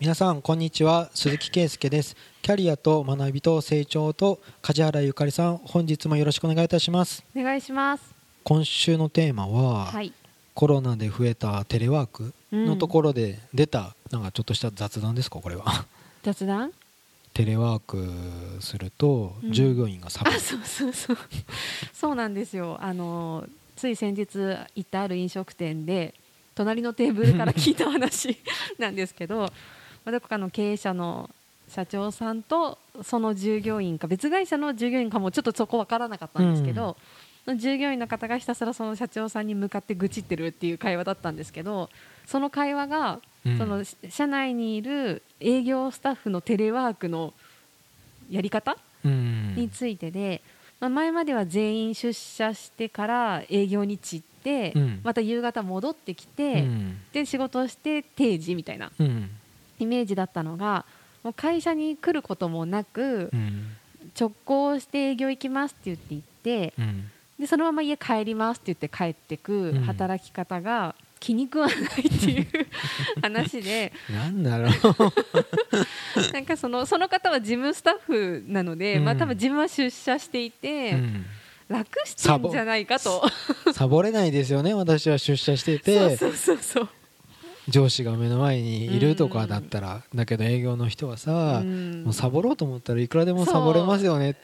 皆さんこんにちは。鈴木圭介です。キャリアと学びと成長と梶原ゆかりさん本日もよろしくお願いいたします。お願いします。今週のテーマは、はい。コロナで増えたテレワークのところで出た、なんかちょっとした雑談ですかこれは。雑談？テレワークするとうん。従業員がサボる、あ そうそうそう。そうなんですよ。あのつい先日行ったある飲食店で隣のテーブルから聞いた話なんですけどまあどこかの経営者の社長さんとその従業員か別会社の従業員かもちょっとそこ分からなかったんですけど、その従業員の方がひたすらその社長さんに向かって愚痴ってるっていう会話だったんですけどその会話がうん。そのし社内にいる営業スタッフのテレワークのやり方うん。についてで、まあ、前までは全員出社してから営業に散って、うん。また夕方戻ってきて、うん。で仕事をして定時みたいなうんイメージだったのがもう会社に来ることもなく、うん。直行して営業行きますって言って行ってうん。でそのまま家帰りますって言って帰ってくうん。働き方が気に食わないっていう 話で。なんだろう。なんかそのその方は事務スタッフなので、うん。まあ、多分自分は出社していて、うん。楽してんじゃないかと。サボ。れないですよね私は出社してて。そうそうそうそう上司が目の前にいるとかだったら、だけど営業の人はさ、うん。もうサボろうと思ったらいくらでもサボれますよね。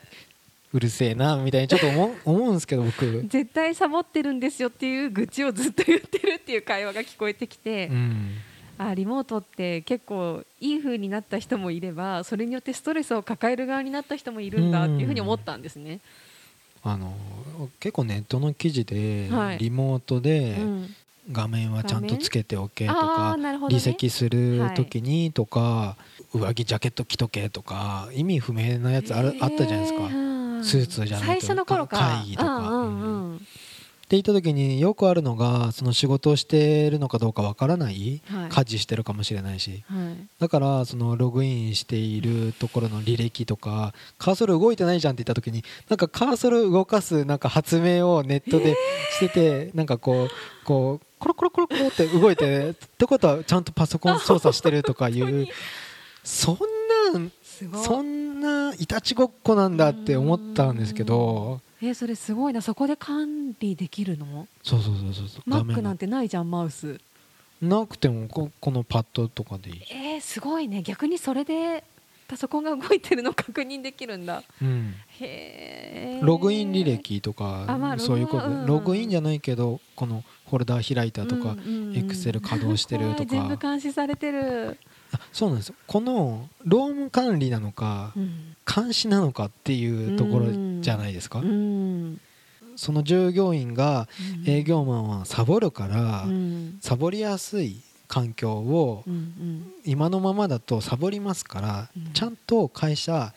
うるせえなみたいにちょっと思う 思うんですけど僕、絶対サボってるんですよっていう愚痴をずっと言ってるっていう会話が聞こえてきて、うん、あリモートって結構いい風になった人もいればそれによってストレスを抱える側になった人もいるんだっていうふうに思ったんですね。あの結構ネットの記事で、はい。リモートでうん画面はちゃんとつけておけとあかね。離席する時にとか、上着ジャケット着とけとか意味不明なやつあるあったじゃないですか。スーツじゃないと最初の頃か。会議とか。って言った時によくあるのがその仕事をしてるのかどうかわからない、はい。家事してるかもしれないし。はい。だからそのログインしているところの履歴とかカーソル動いてないじゃんって言った時になんかカーソル動かすなんか発明をネットでしててなんかこうこうコロコロコロコロって動いてってことはちゃんとパソコン操作してるとかいうそんなんそんないたちごっこなんだって思ったんですけどえそれすごいなそこで管理できるのそうそうそうそうマックなんてないじゃんマウスなくてもここのパッドとかでいい、えー、すごいね逆にそれでパソコンが動いてるの確認できるんだ。うん、へえ。ログイン履歴とか、そういうこと、ログうん。ログインじゃないけどこのフォルダー開いたとか、エクセル稼働してるとか。全部監視されてる、あそうなんですよ。この労務管理なのか、うん。監視なのかっていうところじゃないですか、うん。その従業員が営業マンはサボるから、うん。サボりやすい環境を今のままだとサボりますから、うん。ちゃんと会社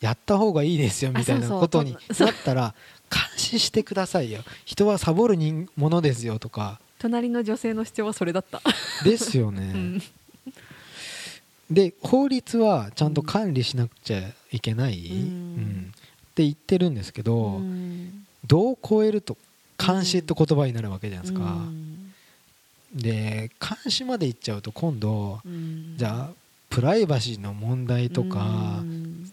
やった方がいいですよみたいなことになったら監視してくださいよ。人はサボる人ものですよとか。隣の女性の主張はそれだった、ですよね、うん。で法律はちゃんと管理しなくちゃいけない、うん。うん。って言ってるんですけど、うん。どう超えると監視って言葉になるわけじゃないですか、うんで監視まで行っちゃうと今度うん。じゃあプライバシーの問題とかうん。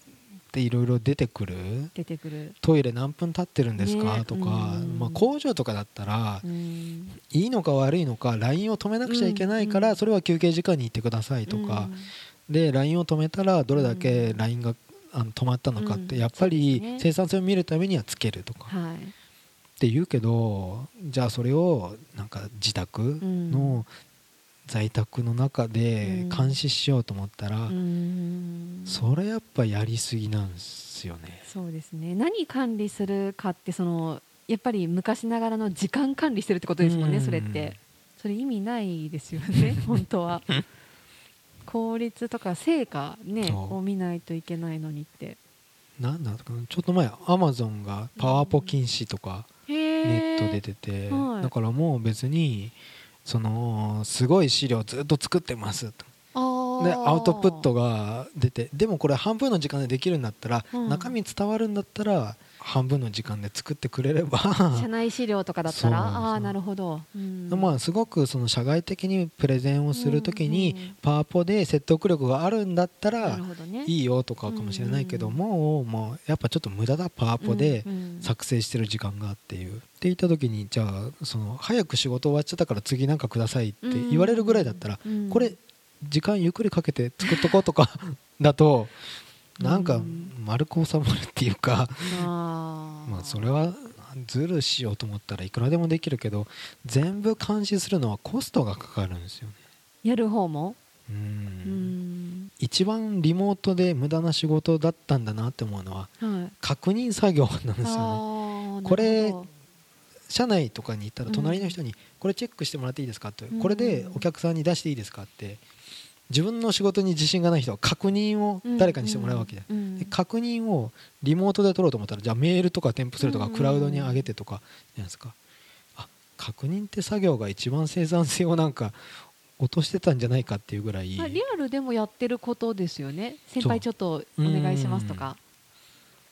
っていろいろ出てくる？出てくる、トイレ何分経ってるんですか、ね。とか、うん。まあ、工場とかだったらうん。いいのか悪いのか LINE を止めなくちゃいけないから、うんそれは休憩時間に行ってくださいとか、で LINE を止めたらどれだけ LINE があの止まったのかってうん。やっぱりね。生産性を見るためにはつけるとか。はいって言うけどじゃあそれをなんか自宅の在宅の中で監視しようと思ったらうん。それやっぱやりすぎなんですよね。そうですね。何管理するかってそのやっぱり昔ながらの時間管理してるってことですもんね、うん。それって。それ意味ないですよね 本当は。効率とか成果ねを見ないといけないのにってなんだかな。ちょっと前アマゾンがパワポ禁止とかネネットで出てだからもう別にそのすごい資料ずっと作ってますとあでアウトプットが出てでもこれ半分の時間でできるんだったら、うん。中身伝わるんだったら半分の時間で作ってくれれば。社内資料とかだったら？ああーなるほど、うん。まあすごくその社外的にプレゼンをするときにパワポで説得力があるんだったならいいよとかかもしれないけどうんもうもうやっぱちょっと無駄だパワポで作成してる時間がっていうって言った時にじゃあその早く仕事終わっちゃったから次なんかくださいって言われるぐらいだったらうん。これ時間ゆっくりかけて作っとこうとかだとなんかうん丸く収まるっていうかまあそれはズルしようと思ったらいくらでもできるけど全部監視するのはコストがかかるんですよね。やる方も？ううんん一番リモートで無駄な仕事だったんだなって思うのははい確認作業なんですよね。これ社内とかに行ったらうん隣の人に「これチェックしてもらっていいですか?」ってうんこれでお客さんに出していいですか?」って自分の仕事に自信がない人は確認を誰かにしてもらうわけ。でで確認をリモートで取ろうと思ったらじゃあメールとか添付するとかうんクラウドに上げてとかじゃないですか。あ確認って作業が一番生産性をなんか落としてたんじゃないかっていうぐらい。まあリアルでもやってることですよね。先輩ちょっとお願いしますとか。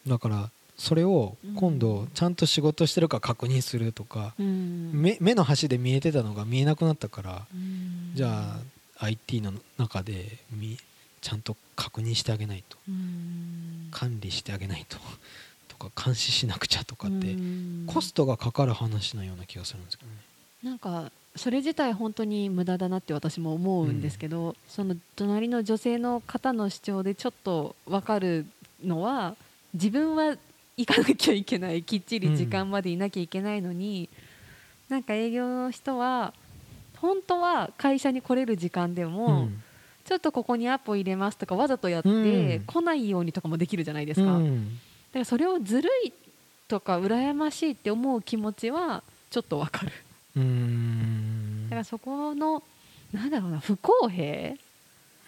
だからそれを今度ちゃんと仕事してるか確認するとかうん。目目の端で見えてたのが見えなくなったからうん。じゃあ IT の中でみちゃんと確認してあげないと。うん。管理してあげないと。とか監視しなくちゃとかってうん。コストがかかる話のような気がするんですけどね。なんかそれ自体本当に無駄だなって私も思うんですけど、その隣の女性の方の主張でちょっと分かるのは自分は行かなきゃいけない。きっちり時間までいなきゃいけないのに、なんか営業の人は本当は会社に来れる時間でも、うん。ちょっとここにアポ入れますとかわざとやって、うん。来ないようにとかもできるじゃないですか。うん。だからそれをずるいとか羨ましいって思う気持ちはちょっとわかる。だからそこのなんだろうな不公平。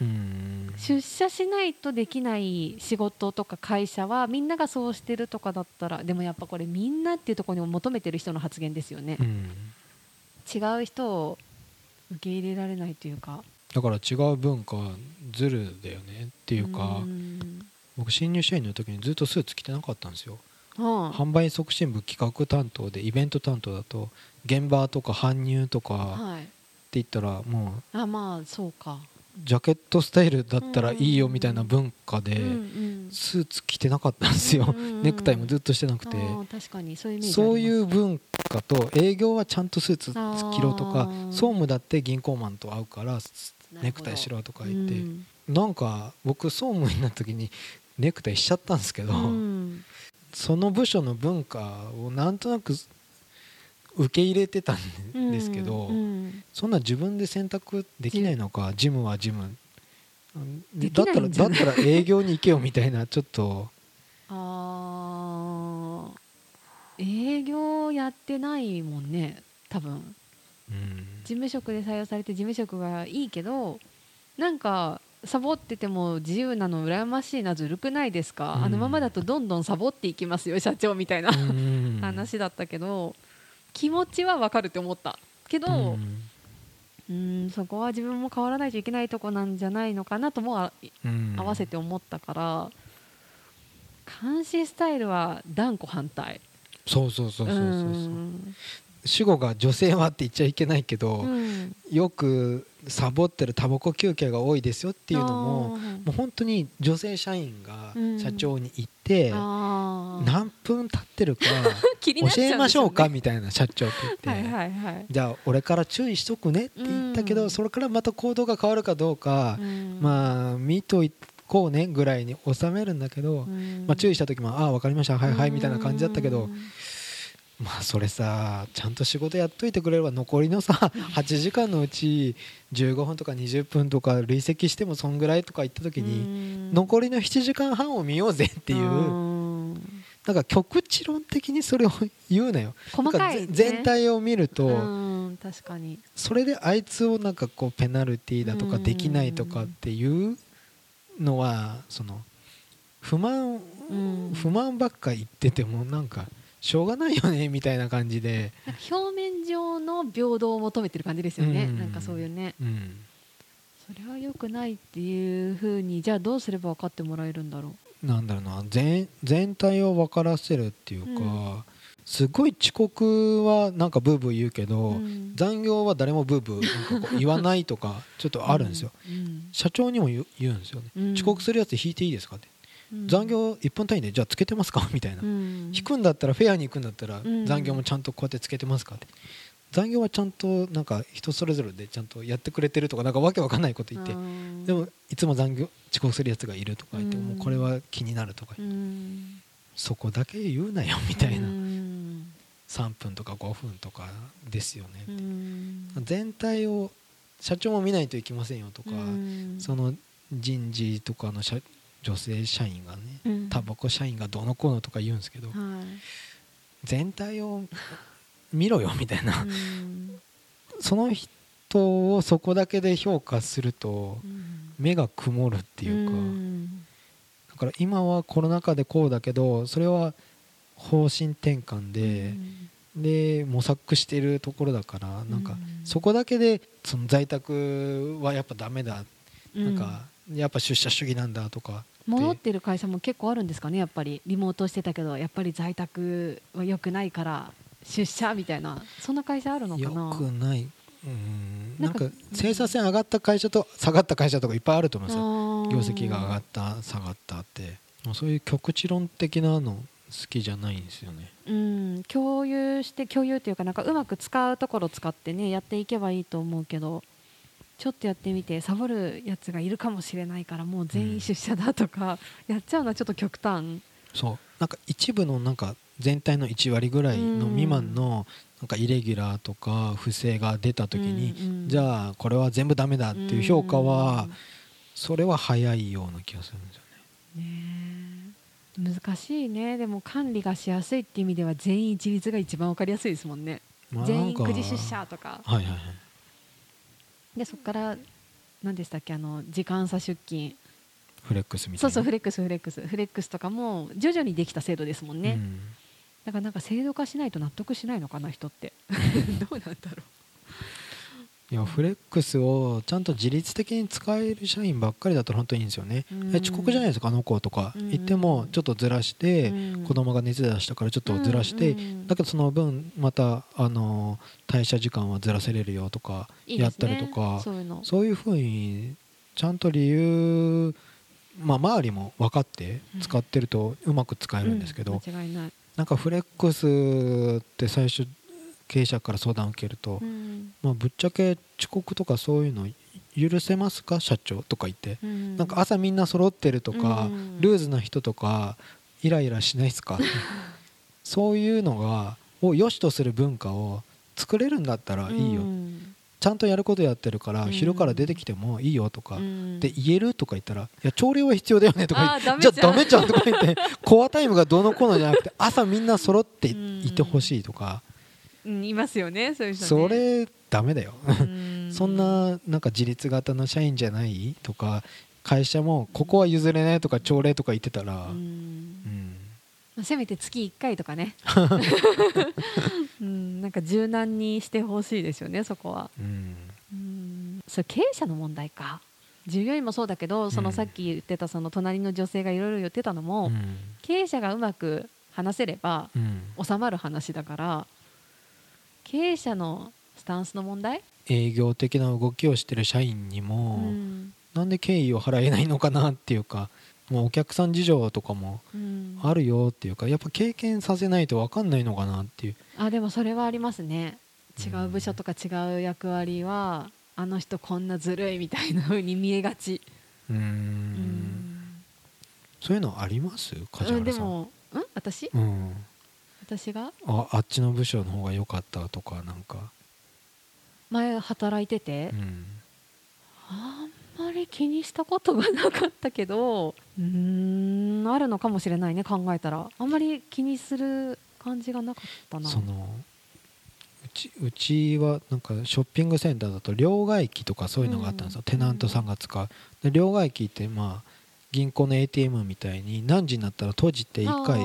うん。出社しないとできない仕事とか会社はみんながそうしてるとかだったらでもやっぱこれみんなっていうところに求めてる人の発言ですよね。うん。違う人を受け入れられないというか。だから違う文化はずるだよねっていうかん。僕新入社員の時にずっとスーツ着てなかったんですよ。はあ。販売促進部企画担当でイベント担当だと現場とか搬入とかはい。って言ったらもうあまあそうかジャケットスタイルだったらいいよみたいな文化でスーツ着てなかったんですよ。ネクタイもずっとしてなくて。あー確かにそういう文化と営業はちゃんとスーツ着ろとか総務だって銀行マンと会うからネクタイしろとか言って。うん。なんか僕総務になった時にネクタイしちゃったんですけど、うん。その部署の文化をなんとなく受け入れてたんですけど、うんそんな自分で選択できないのかジムはジム。だったら だったら営業に行けよみたいなちょっと。あー。営業やってないもんね多分。うん。事務職で採用されて事務職がいいけどなんかサボってても自由なの羨ましいなずるくないですか、うん。あのままだとどんどんサボっていきますよ社長みたいなうん。話だったけど気持ちはわかるって思ったけど、うん。うんそこは自分も変わらないといけないとこなんじゃないのかなとも合わせて思ったから監視スタイルは断固反対。そうそうそうそうそうそう。うん主語が女性はって言っちゃいけないけど、うん。よくサボってるタバコ休憩が多いですよっていうのももう本当に女性社員がうん。社長に行って、あー。何分経ってるか 教えましょうかみたいな社長って言って、はいじゃあ俺から注意しとくねって言ったけど、うん。それからまた行動が変わるかどうか、うん。まあ見といこうねぐらいに収めるんだけど、うん。まあ、注意した時も「ああ分かりました。はいはい」みたいな感じだったけど、うんまあそれさちゃんと仕事やっといてくれれば残りのさ8時間のうち15分とか20分とか累積してもそんぐらいとか言った時に、うん。残りの7時間半を見ようぜっていう、うん。なんか局地論的にそれを言うなよ。細かい、全体を見ると、うん確かに。それであいつをなんかこうペナルティーだとかうん。できないとかっていうのはその不満うん。不満ばっか言っててもなんかしょうがないよねみたいな感じで、表面上の平等を求めてる感じですよね、うん。なんかそういうね。うん、そそれは良くないっていうふうにじゃあどうすれば分かってもらえるんだろなんだろうな。全全体を分からせるっていうか、うん。すごい遅刻はなんかブーブー言うけう、ど、うん。残業は誰もブーブー言わないとかちょっとあるんですよ、うん。社長にも言う言うんですよね、うん。遅刻するやつ引いていいですかって、うん残業1分単位でじゃあつけてますか？みたいな、うん。引くんだったらフェアに行くんだったらん。残業もちゃんとこうやってつけてますかって。残業はちゃんとなんか人それぞれでちゃんとやってくれてるとかなんかわけわかんないこと言って。うん。でもいつも残業遅刻するやつがいるとか言ってうん。もうこれは気になるとかうん。そこだけ言うなよみたいな。うん。3分とか5分とかですよねうん。全体を社長も見ないといけませんよとかうん。その人事とかの社女性社員がねうん。タバコ社員がどうのこうのとか言うんですけどはい。全体を見ろよみたいな。うん。その人をそこだけで評価するとうん。目が曇るっていうか。ん。だから今はコロナ禍でこうだけどそれは方針転換でで模索してるところだからなんかうん。そこだけでその在宅はやっぱダメだ。なんかやっぱ出社主義なんだとか戻ってる会社も結構あるんですかねやっぱり。リモートしてたけどやっぱり在宅は良くないから出社みたいな。そんな会社あるのかよなくない。うん。なんかか生産性上がった会社と下がった会社とかいっぱいあると思うんですよ。業業績が上がった下がったって。もうそういう局地論的なの好きじゃないんですよね。うん。共有して共有っていうかなんかうまく使うところを使ってねやっていけばいいと思うけどちょっとやってみてサボるやつがいるかもしれないからもう全員出社だとか、やっちゃうのはちょっと極端。そう。なんか一部のなんか全体の1割ぐらいの未満のなんかイレギュラーとか不正が出た時に、うんうんじゃあこれは全部ダメだっていう評価はそれは早いような気がするんですよね。ねえ。難しいね。でも管理がしやすいっていう意味では全員一律が一番わかりやすいですもんね。まあ全員なんか9時出社とか。はいはいはいでそこから何でしたっけあの時間差出勤。フレックスみたいうな。そそうフレックスフレックス。フレックスとかも徐々にできた制度ですもんね、うん。だからなんか制度化しないと納得しないのかな人って。どうなんだろいやフレックスをちゃんと自律的に使える社員ばっかりだと本当にいいんですよね、うん。え遅刻じゃないですかあの子とか。うん。言ってもちょっとずらして、うん。子供が熱出したからちょっとずらして、うんうんだけどその分またあの退社時間はずらせれるよとかやったりとかそういうの。そういうふうにちゃんと理由まあ周りも分かって使ってるとうまく使えるんですけど、なんかフレックスって最初経営者から相談を受けると、うん。まあ、ぶっちゃけ遅刻とかそういうの許せますか社長とか言って、うん。なんか朝みんな揃ってるとか、うん。ルーズな人とかイライラしないですか？そういうのがを良しとする文化を作れるんだったらいいよ、うん。ちゃんとやることやってるから、うん。昼から出てきてもいいよとか、うん。で言えるとか言ったら「いや朝礼は必要だよね」とか言って「じゃあーダメじゃん。あダメじゃん」とか言ってコアタイムがどうのこうのじゃなくて朝みんな揃っていてほしいとか、うんいますよねそういう人ね。それダメだよ。うん。そんななんか自立型の社員じゃないとか会社もここは譲れないとか朝礼とか言ってたら、ううん。せめて月1回とかね、うん、なんか柔軟にしてほしいですよねそこは。うん。うん。それ経営者の問題か。従業員もそうだけどそのうんさっき言ってたその隣の女性がいろいろ言ってたのも、うん。経営者がうまく話せればうん。収まる話だから経営者のスタンスの問題、営業的な動きをしてる社員にうも、ん。なんで敬意を払えないのかなっていうかもうお客さん事情とかもうん。あるよっていうかやっぱ経験させないと分かんないのかなっていう。あでもそれはありますね。違うんう部署とか違う役割はあの人こんなずるいみたいな風に見えがち、うーん。うん。そういうのあります？梶うん、で原さん、もん私？うん、私が？ああっちの部署の方が良かったとかなんか、前働いてて、うん、あんまり気にしたことがなかったけどうーんあるのかもしれないね考えたら。あんまり気にする感じがなかったな。そのうちうちはなんかショッピングセンターだと両替機とかそういうのがあったんですよ、うんテナントさんが使う。で両替機ってまあ銀行の ATM みたいに何時になったら閉じて1回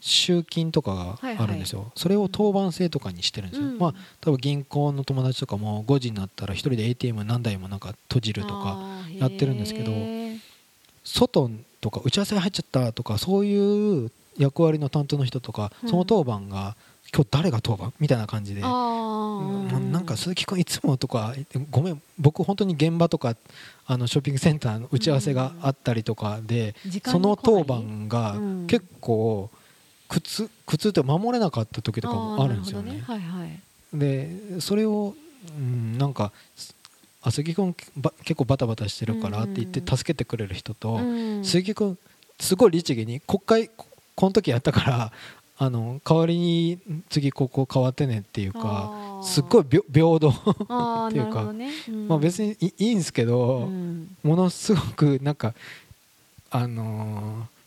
集金とかがあるんですよ、それを当番制とかにしてるんですよ、うん。まあ多分銀行の友達とかも5時になったら1人で ATM 何台もなんか閉じるとかやってるんですけど外とか打ち合わせ入っちゃったとかそういう役割の担当の人とか、うんその当番が今日誰が当番みたいな感じで。ななんか鈴木君いつもとかごめん僕本当に現場とかあのショッピングセンターの打ち合わせがあったりとかで、その当番がうん結構苦痛苦痛って守れなかった時とかもあるんですよね。ね。はいはい。でそれを、うん、なんかあ鈴木君ば結構バタバタしてるからって言ってうん。助けてくれる人と、うん。鈴木君すごい律儀に国会ここの時やったからあの代わりに次ここ変わってねっていうかすっごい平平等っていうかね。うん。まあ別にいいいんですけど、うん。ものすごくなんかあのー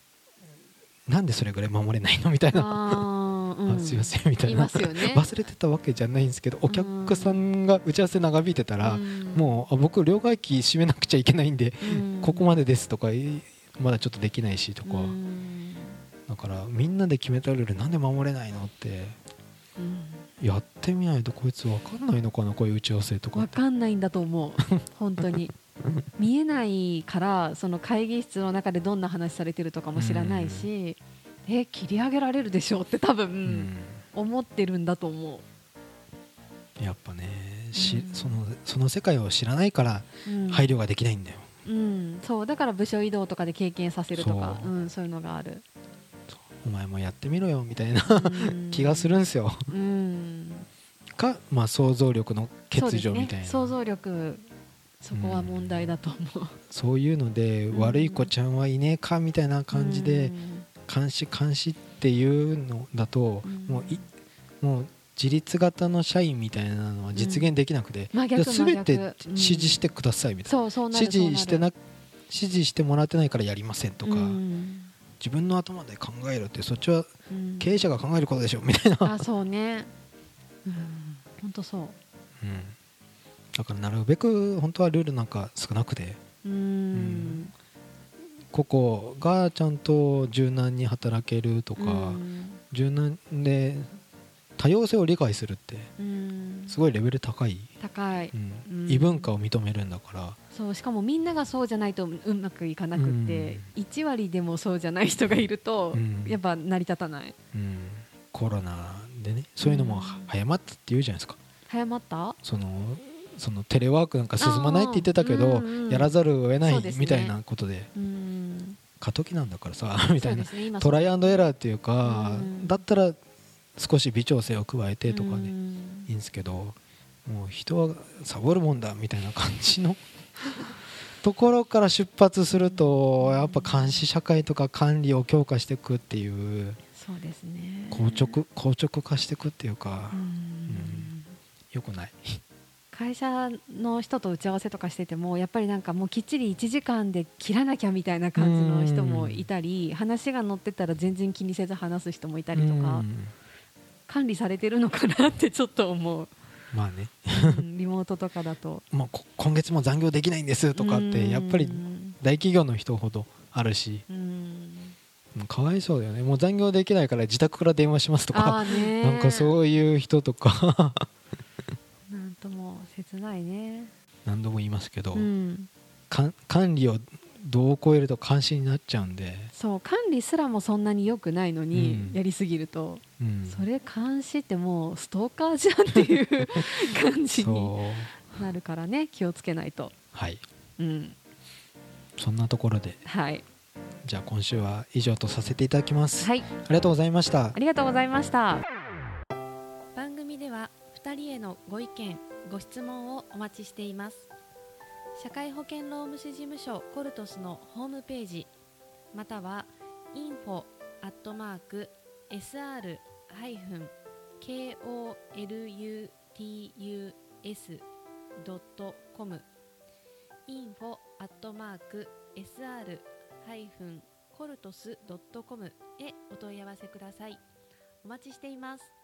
なんでそれぐらい守れないの？みたいな、うん。あすいませんみたいな。ね。忘れてたわけじゃないんですけどお客さんが打ち合わせ長引いてたら、うん。もうあ僕両替機閉めなくちゃいけないんで、うん。ここまでですとかいまだちょっとできないしとか、うん。だからみんなで決めたルールなんで守れないのってうん。やってみないとこいつ分かんないのかなこういう打ち合わせとかわって。かんないんだと思う。本当に 見えないからその会議室の中でどんな話されてるとかも知らないし、え切り上げられるでしょうって多分、うん。思ってるんだと思やっぱねし、うん。そのその世界を知らないからう、うん。配慮ができないんだよ、うん、そうだから部署移動とかで経験させるとかそう。うん、そういうのがある。お前もやってみろよみたいなうん。気がするんですよ。うん。か、まあ、想像力の欠如みたいな。想像力そこは問題だと思う、そういうので、うん悪い子ちゃんはいねえかみたいな感じで、うん。監視監視っていうのだと、うん。もういもう自立型の社員みたいなのは実現できなくて、すべて真逆。指示してくださいみたいな、指示してなな指示してもらってないからやりませんとか、うん。自分の頭で考えろってそっちはうん。経営者が考えることでしょみたいな、あそうね。うん。本当そうん、だからなるべく本当はルールなんか少なくて。ううん。個々がちゃんと柔軟に働けるとか、うん。柔軟で多様性を理解するってうん。すごいレベル高い、高い。異文化を認めるんだから。そうしかもみんながそうじゃないとうまくいかなくって、1割でもそうじゃない人がいると、うん。やっぱ成り立たない。うん、コロナでねそういうのもうん。早まったって言うじゃないですか。早まった？そのそのテレワークなんか進まないって言ってたけど、うんうんやらざるを得ないみたいなことでうん過渡期なんだからさみたいな、ね今トライアンドエラーっていうか、うんだったら少し微調整を加えてとかね、うんいいんですけどもう人はサボるもんだみたいな感じの ところから出発するとやっぱ監視社会とか管理を強化していくっていうそうですね。硬直硬直化していくっていうかうん。ん。よくない？会社の人と打ち合わせとかしててもやっぱりなんかもうきっちり1時間で切らなきゃみたいな感じの人もいたり話が乗ってたら全然気にせず話す人もいたりとかうん。管理されてるのかなってちょっと思う、まあね、うん。リモートとかだと。まあ、こ今月も残業できないんですとかってやっぱりうん大企業の人ほどあるし。かわいそうだよね。もう残業できないから自宅から電話しますとあかなんかそういう人とかないね。何度も言いますけど、うん。管理をどう超えると監視になっちゃうんで、そう管理すらもそんなに良くないのに、うん。やりすぎると。うん、それ監視ってもうストーカーじゃんっていう感じになるからね気をつけないと。はい。うん。そんなところで。はい。じゃあ今週は以上とさせていただきます、はい。ありがとうございました。ありがとうございました2人へのご意見ご質問をお待ちしています社会保険労務士事務所コルトスのホームページまたは info アットマーク sr ハイフン koluts ドットコム info アットマーク sr ハイフンコルトスドットコムへお問い合わせください。お待ちしています。